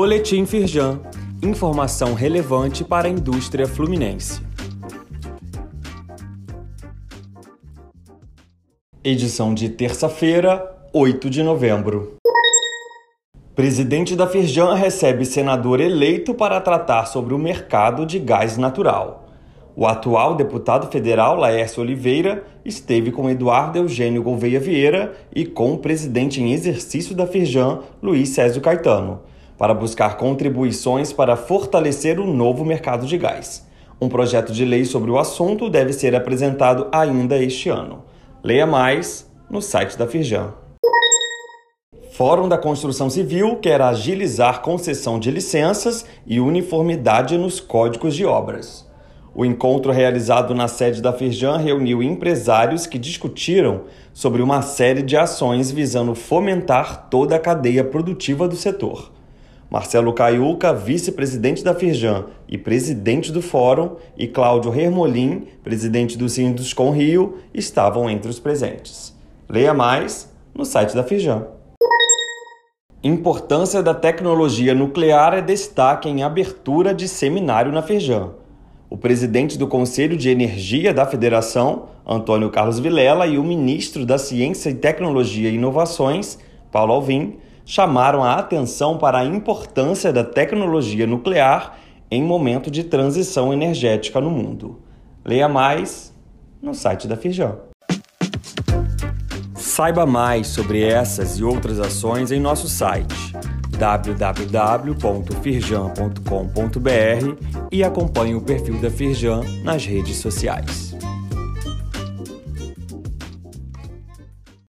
Boletim Firjan. Informação relevante para a indústria fluminense. Edição de terça-feira, 8 de novembro. Presidente da Firjan recebe senador eleito para tratar sobre o mercado de gás natural. O atual deputado federal Laércio Oliveira esteve com Eduardo Eugênio Gouveia Vieira e com o presidente em exercício da Firjan, Luiz Césio Caetano, para buscar contribuições para fortalecer o novo mercado de gás. Um projeto de lei sobre o assunto deve ser apresentado ainda este ano. Leia mais no site da Firjan. Fórum da Construção Civil quer agilizar concessão de licenças e uniformidade nos códigos de obras. O encontro realizado na sede da Firjan reuniu empresários que discutiram sobre uma série de ações visando fomentar toda a cadeia produtiva do setor. Marcelo Caiuca, vice-presidente da Firjan e presidente do Fórum, e Cláudio Hermolin, presidente do Sinduscom Rio, estavam entre os presentes. Leia mais no site da Firjan. Importância da tecnologia nuclear é destaque em abertura de seminário na Firjan. O presidente do Conselho de Energia da Federação, Antônio Carlos Vilela, e o ministro da Ciência e Tecnologia e Inovações, Paulo Alvim, chamaram a atenção para a importância da tecnologia nuclear em momento de transição energética no mundo. Leia mais no site da Firjan. Saiba mais sobre essas e outras ações em nosso site www.firjan.com.br e acompanhe o perfil da Firjan nas redes sociais.